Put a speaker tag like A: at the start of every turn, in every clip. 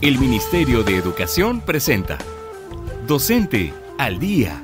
A: El Ministerio de Educación presenta Docente al Día,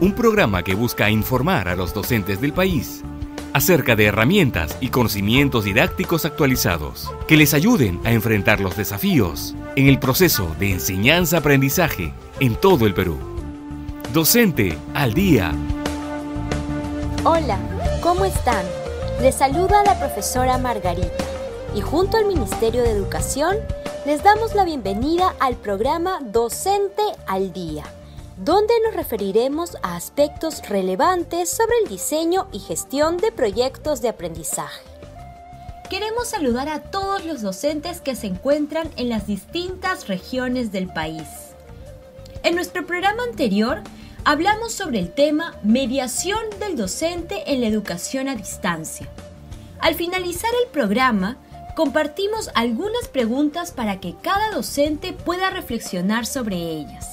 A: un programa que busca informar a los docentes del país acerca de herramientas y conocimientos didácticos actualizados que les ayuden a enfrentar los desafíos en el proceso de enseñanza-aprendizaje en todo el Perú. Docente al Día.
B: Hola, ¿cómo están? Les saluda la profesora Margarita y junto al Ministerio de Educación les damos la bienvenida al programa Docente al Día, donde nos referiremos a aspectos relevantes sobre el diseño y gestión de proyectos de aprendizaje. Queremos saludar a todos los docentes que se encuentran en las distintas regiones del país. En nuestro programa anterior hablamos sobre el tema mediación del docente en la educación a distancia. Al finalizar el programa, compartimos algunas preguntas para que cada docente pueda reflexionar sobre ellas.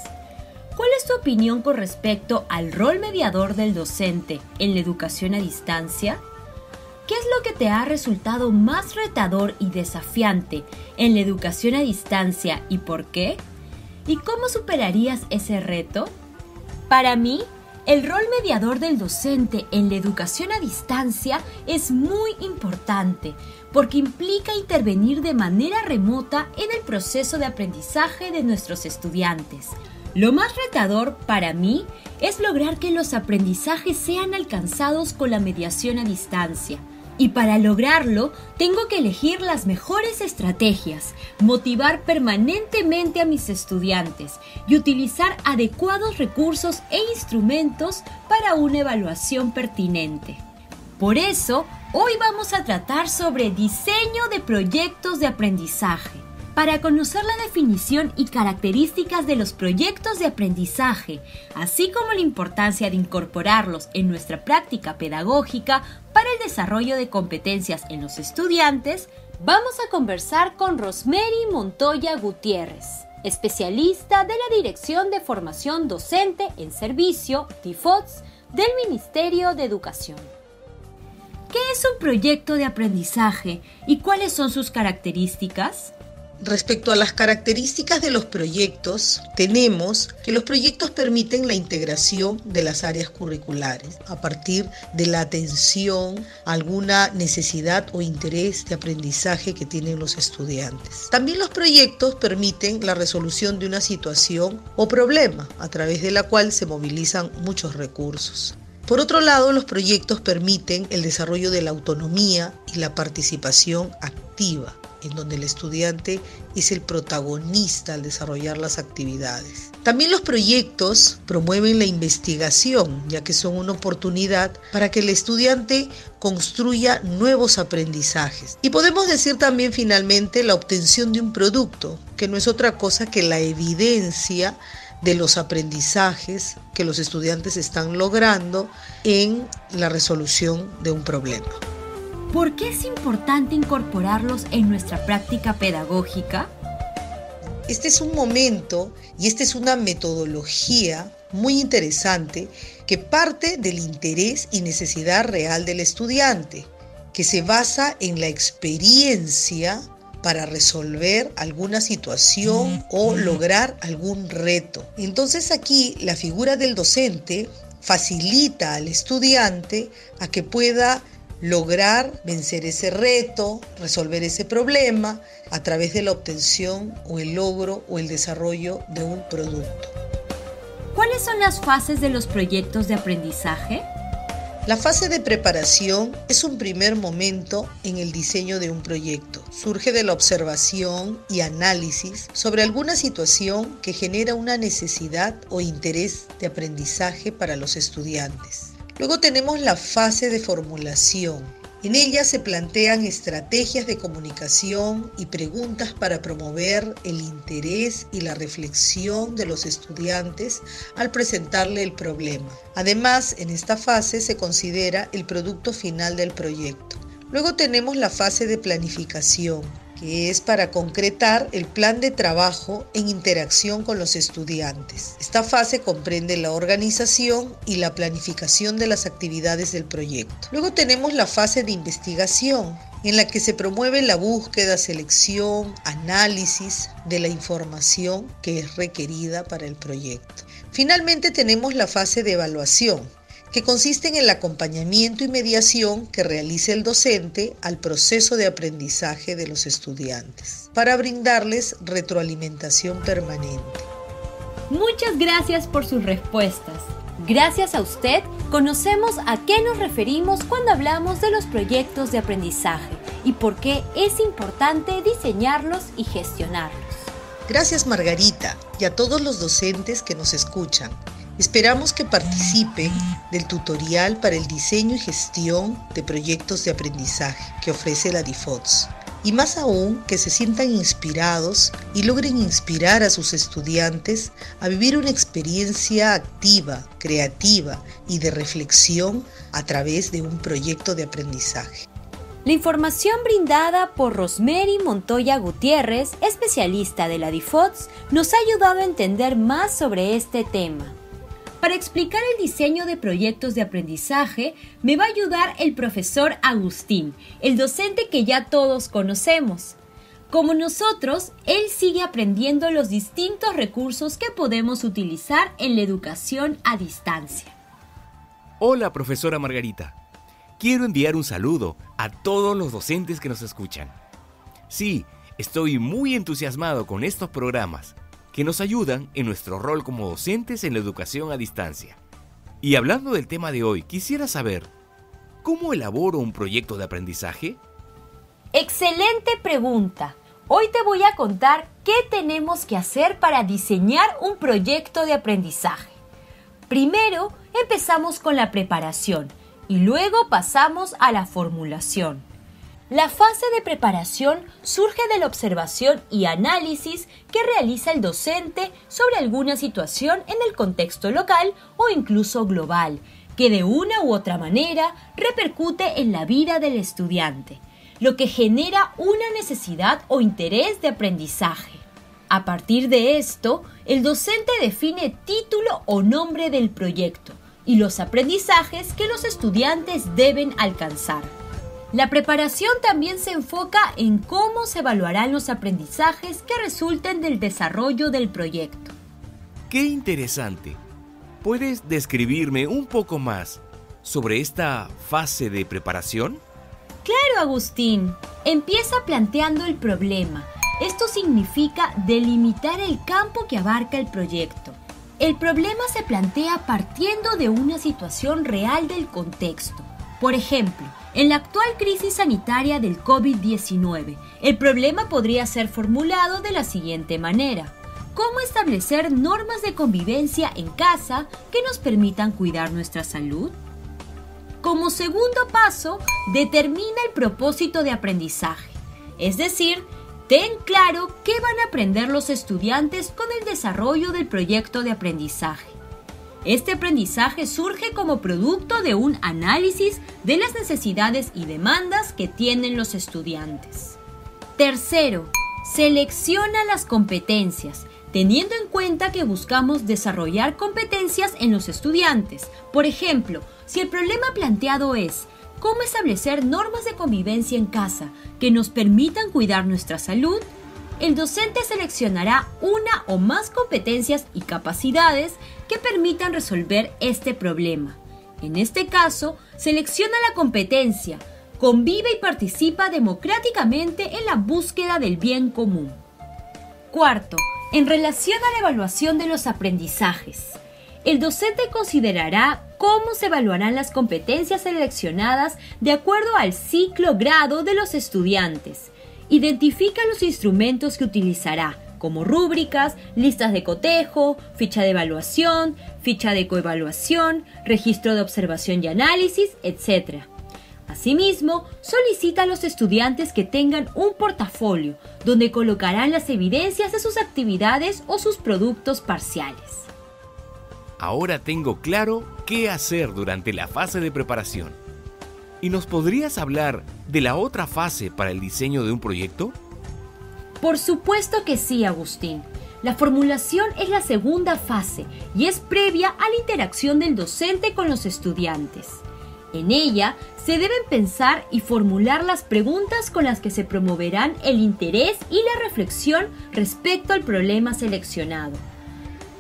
B: ¿Cuál es tu opinión con respecto al rol mediador del docente en la educación a distancia? ¿Qué es lo que te ha resultado más retador y desafiante en la educación a distancia y por qué? ¿Y cómo superarías ese reto? Para mí, el rol mediador del docente en la educación a distancia es muy importante porque implica intervenir de manera remota en el proceso de aprendizaje de nuestros estudiantes. Lo más retador para mí es lograr que los aprendizajes sean alcanzados con la mediación a distancia. Y para lograrlo, tengo que elegir las mejores estrategias, motivar permanentemente a mis estudiantes y utilizar adecuados recursos e instrumentos para una evaluación pertinente. Por eso, hoy vamos a tratar sobre diseño de proyectos de aprendizaje. Para conocer la definición y características de los proyectos de aprendizaje, así como la importancia de incorporarlos en nuestra práctica pedagógica para el desarrollo de competencias en los estudiantes, vamos a conversar con Rosemary Montoya Gutiérrez, especialista de la Dirección de Formación Docente en Servicio, DIFOTS, del Ministerio de Educación. ¿Qué es un proyecto de aprendizaje y cuáles son sus características?
C: Respecto a las características de los proyectos, tenemos que los proyectos permiten la integración de las áreas curriculares a partir de la atención a alguna necesidad o interés de aprendizaje que tienen los estudiantes. También los proyectos permiten la resolución de una situación o problema a través de la cual se movilizan muchos recursos. Por otro lado, los proyectos permiten el desarrollo de la autonomía y la participación activa en donde el estudiante es el protagonista al desarrollar las actividades. También los proyectos promueven la investigación, ya que son una oportunidad para que el estudiante construya nuevos aprendizajes. Y podemos decir también finalmente la obtención de un producto, que no es otra cosa que la evidencia de los aprendizajes que los estudiantes están logrando en la resolución de un problema.
B: ¿Por qué es importante incorporarlos en nuestra práctica pedagógica?
C: Este es un momento y esta es una metodología muy interesante que parte del interés y necesidad real del estudiante, que se basa en la experiencia para resolver alguna situación o lograr algún reto. Entonces aquí la figura del docente facilita al estudiante a que pueda lograr vencer ese reto, resolver ese problema a través de la obtención o el logro o el desarrollo de un producto.
B: ¿Cuáles son las fases de los proyectos de aprendizaje?
C: La fase de preparación es un primer momento en el diseño de un proyecto. Surge de la observación y análisis sobre alguna situación que genera una necesidad o interés de aprendizaje para los estudiantes. Luego tenemos la fase de formulación. En ella se plantean estrategias de comunicación y preguntas para promover el interés y la reflexión de los estudiantes al presentarle el problema. Además, en esta fase se considera el producto final del proyecto. Luego tenemos la fase de planificación que es para concretar el plan de trabajo en interacción con los estudiantes. Esta fase comprende la organización y la planificación de las actividades del proyecto. Luego tenemos la fase de investigación en la que se promueve la búsqueda, selección, análisis de la información que es requerida para el proyecto. Finalmente tenemos la fase de evaluación, que consiste en el acompañamiento y mediación que realiza el docente al proceso de aprendizaje de los estudiantes, para brindarles retroalimentación permanente.
B: Muchas gracias por sus respuestas. Gracias a usted conocemos a qué nos referimos cuando hablamos de los proyectos de aprendizaje y por qué es importante diseñarlos y gestionarlos.
C: Gracias Margarita y a todos los docentes que nos escuchan. Esperamos que participen del tutorial para el diseño y gestión de proyectos de aprendizaje que ofrece la DIFOTS. Y más aún que se sientan inspirados y logren inspirar a sus estudiantes a vivir una experiencia activa, creativa y de reflexión a través de un proyecto de aprendizaje.
B: La información brindada por Rosemary Montoya Gutiérrez, especialista de la DIFOTS, nos ha ayudado a entender más sobre este tema. Para explicar el diseño de proyectos de aprendizaje, me va a ayudar el profesor Agustín, el docente que ya todos conocemos. Como nosotros, él sigue aprendiendo los distintos recursos que podemos utilizar en la educación a distancia.
A: Hola, profesora Margarita. Quiero enviar un saludo a todos los docentes que nos escuchan. Sí, estoy muy entusiasmado con estos programas que nos ayudan en nuestro rol como docentes en la educación a distancia. Y hablando del tema de hoy, quisiera saber, ¿cómo elaboro un proyecto de aprendizaje?
B: Excelente pregunta. Hoy te voy a contar qué tenemos que hacer para diseñar un proyecto de aprendizaje. Primero empezamos con la preparación y luego pasamos a la formulación. La fase de preparación surge de la observación y análisis que realiza el docente sobre alguna situación en el contexto local o incluso global, que de una u otra manera repercute en la vida del estudiante, lo que genera una necesidad o interés de aprendizaje. A partir de esto, el docente define título o nombre del proyecto y los aprendizajes que los estudiantes deben alcanzar. La preparación también se enfoca en cómo se evaluarán los aprendizajes que resulten del desarrollo del proyecto.
A: ¡Qué interesante! ¿Puedes describirme un poco más sobre esta fase de preparación?
B: Claro, Agustín. Empieza planteando el problema. Esto significa delimitar el campo que abarca el proyecto. El problema se plantea partiendo de una situación real del contexto. Por ejemplo, en la actual crisis sanitaria del COVID-19, el problema podría ser formulado de la siguiente manera. ¿Cómo establecer normas de convivencia en casa que nos permitan cuidar nuestra salud? Como segundo paso, determina el propósito de aprendizaje, es decir, ten claro qué van a aprender los estudiantes con el desarrollo del proyecto de aprendizaje. Este aprendizaje surge como producto de un análisis de las necesidades y demandas que tienen los estudiantes. Tercero, selecciona las competencias, teniendo en cuenta que buscamos desarrollar competencias en los estudiantes. Por ejemplo, si el problema planteado es cómo establecer normas de convivencia en casa que nos permitan cuidar nuestra salud, el docente seleccionará una o más competencias y capacidades que permitan resolver este problema. En este caso, selecciona la competencia, convive y participa democráticamente en la búsqueda del bien común. Cuarto, en relación a la evaluación de los aprendizajes. El docente considerará cómo se evaluarán las competencias seleccionadas de acuerdo al ciclo grado de los estudiantes Identifica los instrumentos que utilizará, como rúbricas, listas de cotejo, ficha de evaluación, ficha de coevaluación, registro de observación y análisis, etc. Asimismo, solicita a los estudiantes que tengan un portafolio donde colocarán las evidencias de sus actividades o sus productos parciales.
A: Ahora tengo claro qué hacer durante la fase de preparación. ¿Y nos podrías hablar de la otra fase para el diseño de un proyecto?
B: Por supuesto que sí, Agustín. La formulación es la segunda fase y es previa a la interacción del docente con los estudiantes. En ella se deben pensar y formular las preguntas con las que se promoverán el interés y la reflexión respecto al problema seleccionado.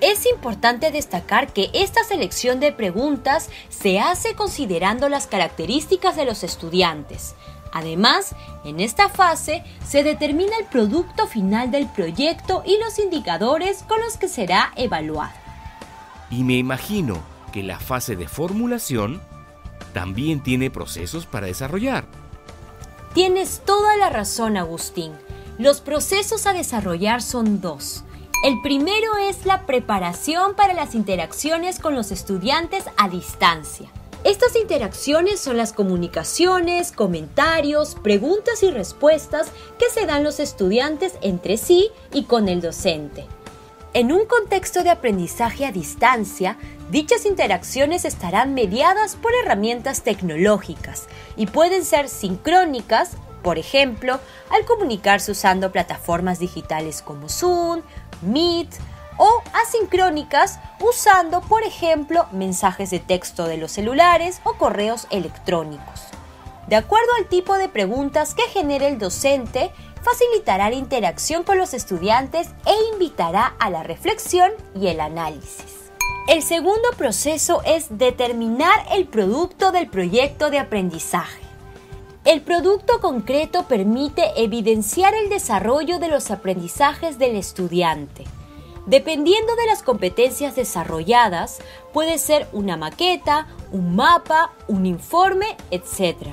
B: Es importante destacar que esta selección de preguntas se hace considerando las características de los estudiantes. Además, en esta fase se determina el producto final del proyecto y los indicadores con los que será evaluado.
A: Y me imagino que la fase de formulación también tiene procesos para desarrollar.
B: Tienes toda la razón, Agustín. Los procesos a desarrollar son dos. El primero es la preparación para las interacciones con los estudiantes a distancia. Estas interacciones son las comunicaciones, comentarios, preguntas y respuestas que se dan los estudiantes entre sí y con el docente. En un contexto de aprendizaje a distancia, dichas interacciones estarán mediadas por herramientas tecnológicas y pueden ser sincrónicas, por ejemplo, al comunicarse usando plataformas digitales como Zoom, Meet o asincrónicas usando, por ejemplo, mensajes de texto de los celulares o correos electrónicos. De acuerdo al tipo de preguntas que genere el docente, facilitará la interacción con los estudiantes e invitará a la reflexión y el análisis. El segundo proceso es determinar el producto del proyecto de aprendizaje. El producto concreto permite evidenciar el desarrollo de los aprendizajes del estudiante. Dependiendo de las competencias desarrolladas, puede ser una maqueta, un mapa, un informe, etc.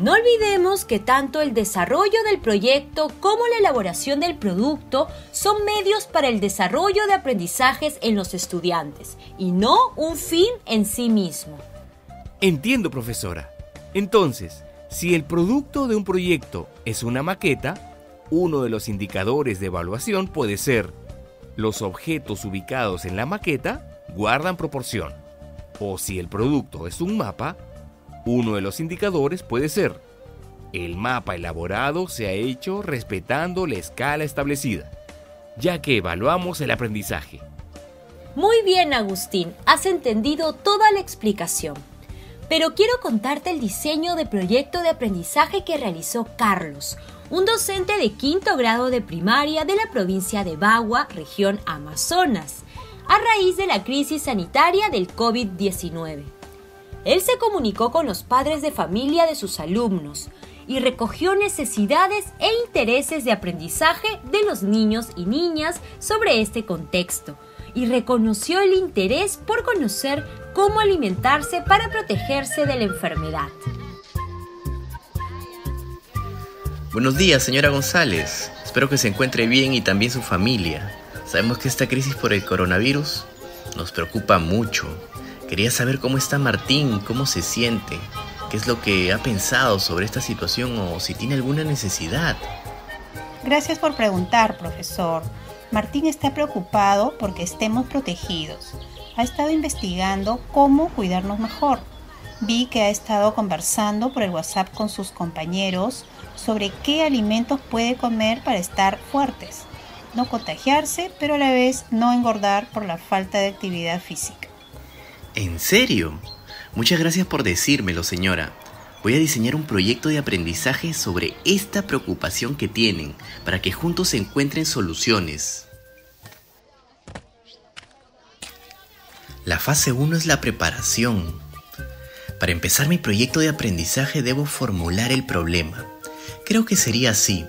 B: No olvidemos que tanto el desarrollo del proyecto como la elaboración del producto son medios para el desarrollo de aprendizajes en los estudiantes y no un fin en sí mismo.
A: Entiendo, profesora. Entonces, si el producto de un proyecto es una maqueta, uno de los indicadores de evaluación puede ser los objetos ubicados en la maqueta guardan proporción. O si el producto es un mapa, uno de los indicadores puede ser el mapa elaborado se ha hecho respetando la escala establecida, ya que evaluamos el aprendizaje.
B: Muy bien, Agustín, has entendido toda la explicación pero quiero contarte el diseño de proyecto de aprendizaje que realizó Carlos, un docente de quinto grado de primaria de la provincia de Bagua, región Amazonas, a raíz de la crisis sanitaria del COVID-19. Él se comunicó con los padres de familia de sus alumnos y recogió necesidades e intereses de aprendizaje de los niños y niñas sobre este contexto y reconoció el interés por conocer cómo alimentarse para protegerse de la enfermedad.
D: Buenos días, señora González. Espero que se encuentre bien y también su familia. Sabemos que esta crisis por el coronavirus nos preocupa mucho. Quería saber cómo está Martín, cómo se siente, qué es lo que ha pensado sobre esta situación o si tiene alguna necesidad.
E: Gracias por preguntar, profesor. Martín está preocupado porque estemos protegidos. Ha estado investigando cómo cuidarnos mejor. Vi que ha estado conversando por el WhatsApp con sus compañeros sobre qué alimentos puede comer para estar fuertes, no contagiarse, pero a la vez no engordar por la falta de actividad física.
D: ¿En serio? Muchas gracias por decírmelo, señora. Voy a diseñar un proyecto de aprendizaje sobre esta preocupación que tienen para que juntos se encuentren soluciones. La fase 1 es la preparación. Para empezar mi proyecto de aprendizaje debo formular el problema. Creo que sería así.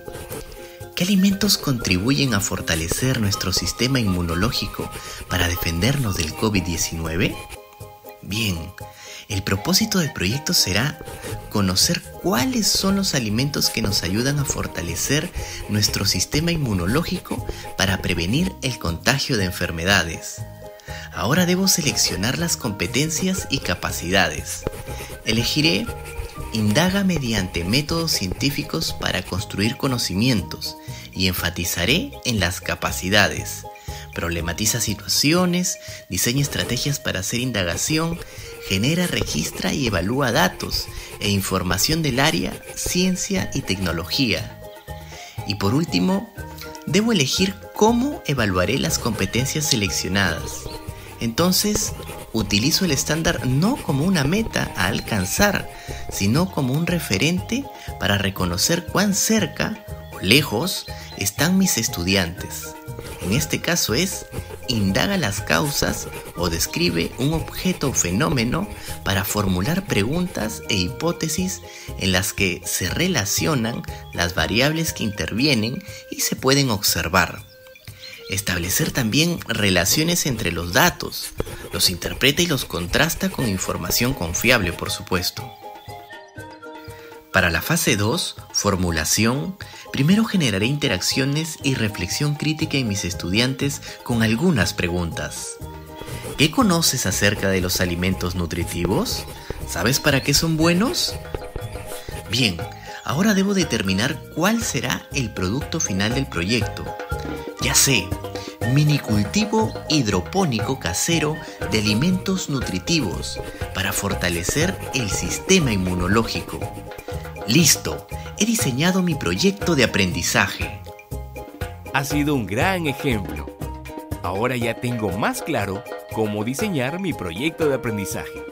D: ¿Qué alimentos contribuyen a fortalecer nuestro sistema inmunológico para defendernos del COVID-19? Bien, el propósito del proyecto será conocer cuáles son los alimentos que nos ayudan a fortalecer nuestro sistema inmunológico para prevenir el contagio de enfermedades. Ahora debo seleccionar las competencias y capacidades. Elegiré Indaga mediante métodos científicos para construir conocimientos y enfatizaré en las capacidades. Problematiza situaciones, diseña estrategias para hacer indagación, genera, registra y evalúa datos e información del área ciencia y tecnología. Y por último, debo elegir cómo evaluaré las competencias seleccionadas. Entonces, utilizo el estándar no como una meta a alcanzar, sino como un referente para reconocer cuán cerca o lejos están mis estudiantes. En este caso es, indaga las causas o describe un objeto o fenómeno para formular preguntas e hipótesis en las que se relacionan las variables que intervienen y se pueden observar. Establecer también relaciones entre los datos, los interpreta y los contrasta con información confiable, por supuesto. Para la fase 2, formulación, primero generaré interacciones y reflexión crítica en mis estudiantes con algunas preguntas. ¿Qué conoces acerca de los alimentos nutritivos? ¿Sabes para qué son buenos? Bien, ahora debo determinar cuál será el producto final del proyecto. Ya sé, minicultivo hidropónico casero de alimentos nutritivos para fortalecer el sistema inmunológico. Listo, he diseñado mi proyecto de aprendizaje.
A: Ha sido un gran ejemplo. Ahora ya tengo más claro cómo diseñar mi proyecto de aprendizaje.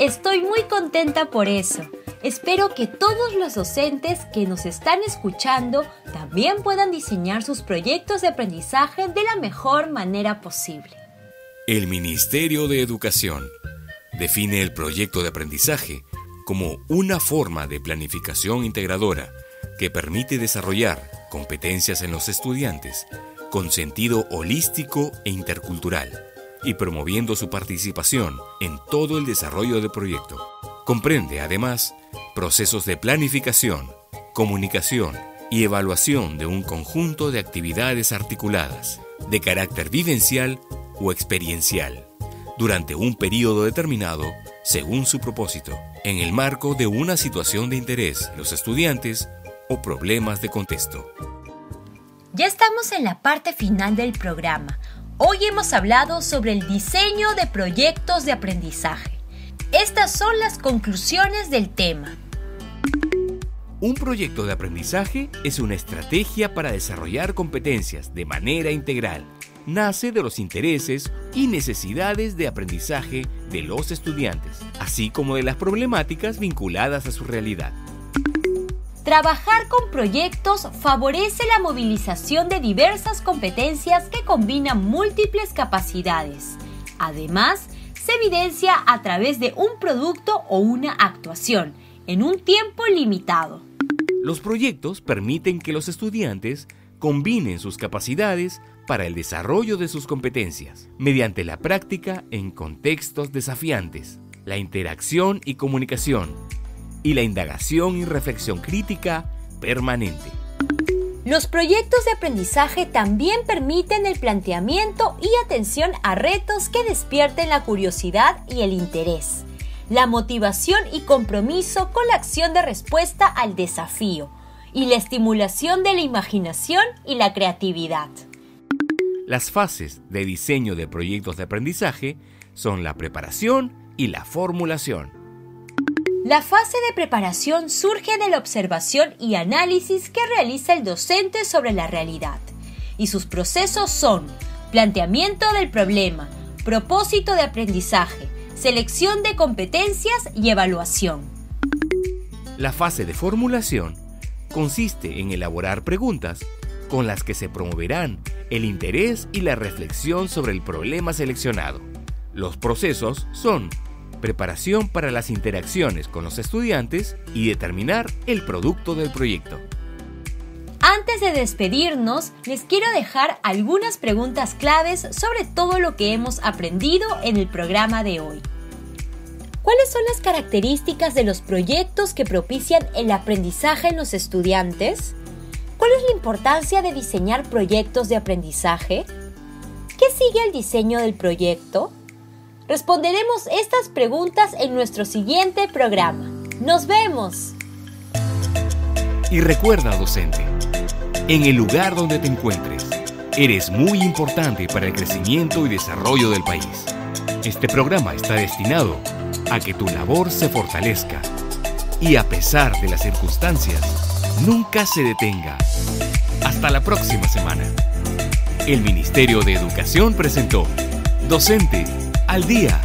B: Estoy muy contenta por eso. Espero que todos los docentes que nos están escuchando también puedan diseñar sus proyectos de aprendizaje de la mejor manera posible.
A: El Ministerio de Educación define el proyecto de aprendizaje como una forma de planificación integradora que permite desarrollar competencias en los estudiantes con sentido holístico e intercultural y promoviendo su participación en todo el desarrollo del proyecto. Comprende además procesos de planificación, comunicación y evaluación de un conjunto de actividades articuladas, de carácter vivencial o experiencial, durante un periodo determinado según su propósito, en el marco de una situación de interés los estudiantes o problemas de contexto.
B: Ya estamos en la parte final del programa. Hoy hemos hablado sobre el diseño de proyectos de aprendizaje. Estas son las conclusiones del tema.
A: Un proyecto de aprendizaje es una estrategia para desarrollar competencias de manera integral. Nace de los intereses y necesidades de aprendizaje de los estudiantes, así como de las problemáticas vinculadas a su realidad.
B: Trabajar con proyectos favorece la movilización de diversas competencias que combinan múltiples capacidades. Además, se evidencia a través de un producto o una actuación, en un tiempo limitado.
A: Los proyectos permiten que los estudiantes combinen sus capacidades para el desarrollo de sus competencias, mediante la práctica en contextos desafiantes, la interacción y comunicación, y la indagación y reflexión crítica permanente.
B: Los proyectos de aprendizaje también permiten el planteamiento y atención a retos que despierten la curiosidad y el interés, la motivación y compromiso con la acción de respuesta al desafío, y la estimulación de la imaginación y la creatividad.
A: Las fases de diseño de proyectos de aprendizaje son la preparación y la formulación.
B: La fase de preparación surge de la observación y análisis que realiza el docente sobre la realidad, y sus procesos son planteamiento del problema, propósito de aprendizaje, selección de competencias y evaluación.
A: La fase de formulación consiste en elaborar preguntas con las que se promoverán el interés y la reflexión sobre el problema seleccionado. Los procesos son preparación para las interacciones con los estudiantes y determinar el producto del proyecto.
B: Antes de despedirnos, les quiero dejar algunas preguntas claves sobre todo lo que hemos aprendido en el programa de hoy. ¿Cuáles son las características de los proyectos que propician el aprendizaje en los estudiantes? ¿Cuál es la importancia de diseñar proyectos de aprendizaje? ¿Qué sigue el diseño del proyecto? Responderemos estas preguntas en nuestro siguiente programa. ¡Nos vemos!
A: Y recuerda, docente, en el lugar donde te encuentres, eres muy importante para el crecimiento y desarrollo del país. Este programa está destinado a que tu labor se fortalezca y a pesar de las circunstancias, nunca se detenga. Hasta la próxima semana. El Ministerio de Educación presentó Docente al día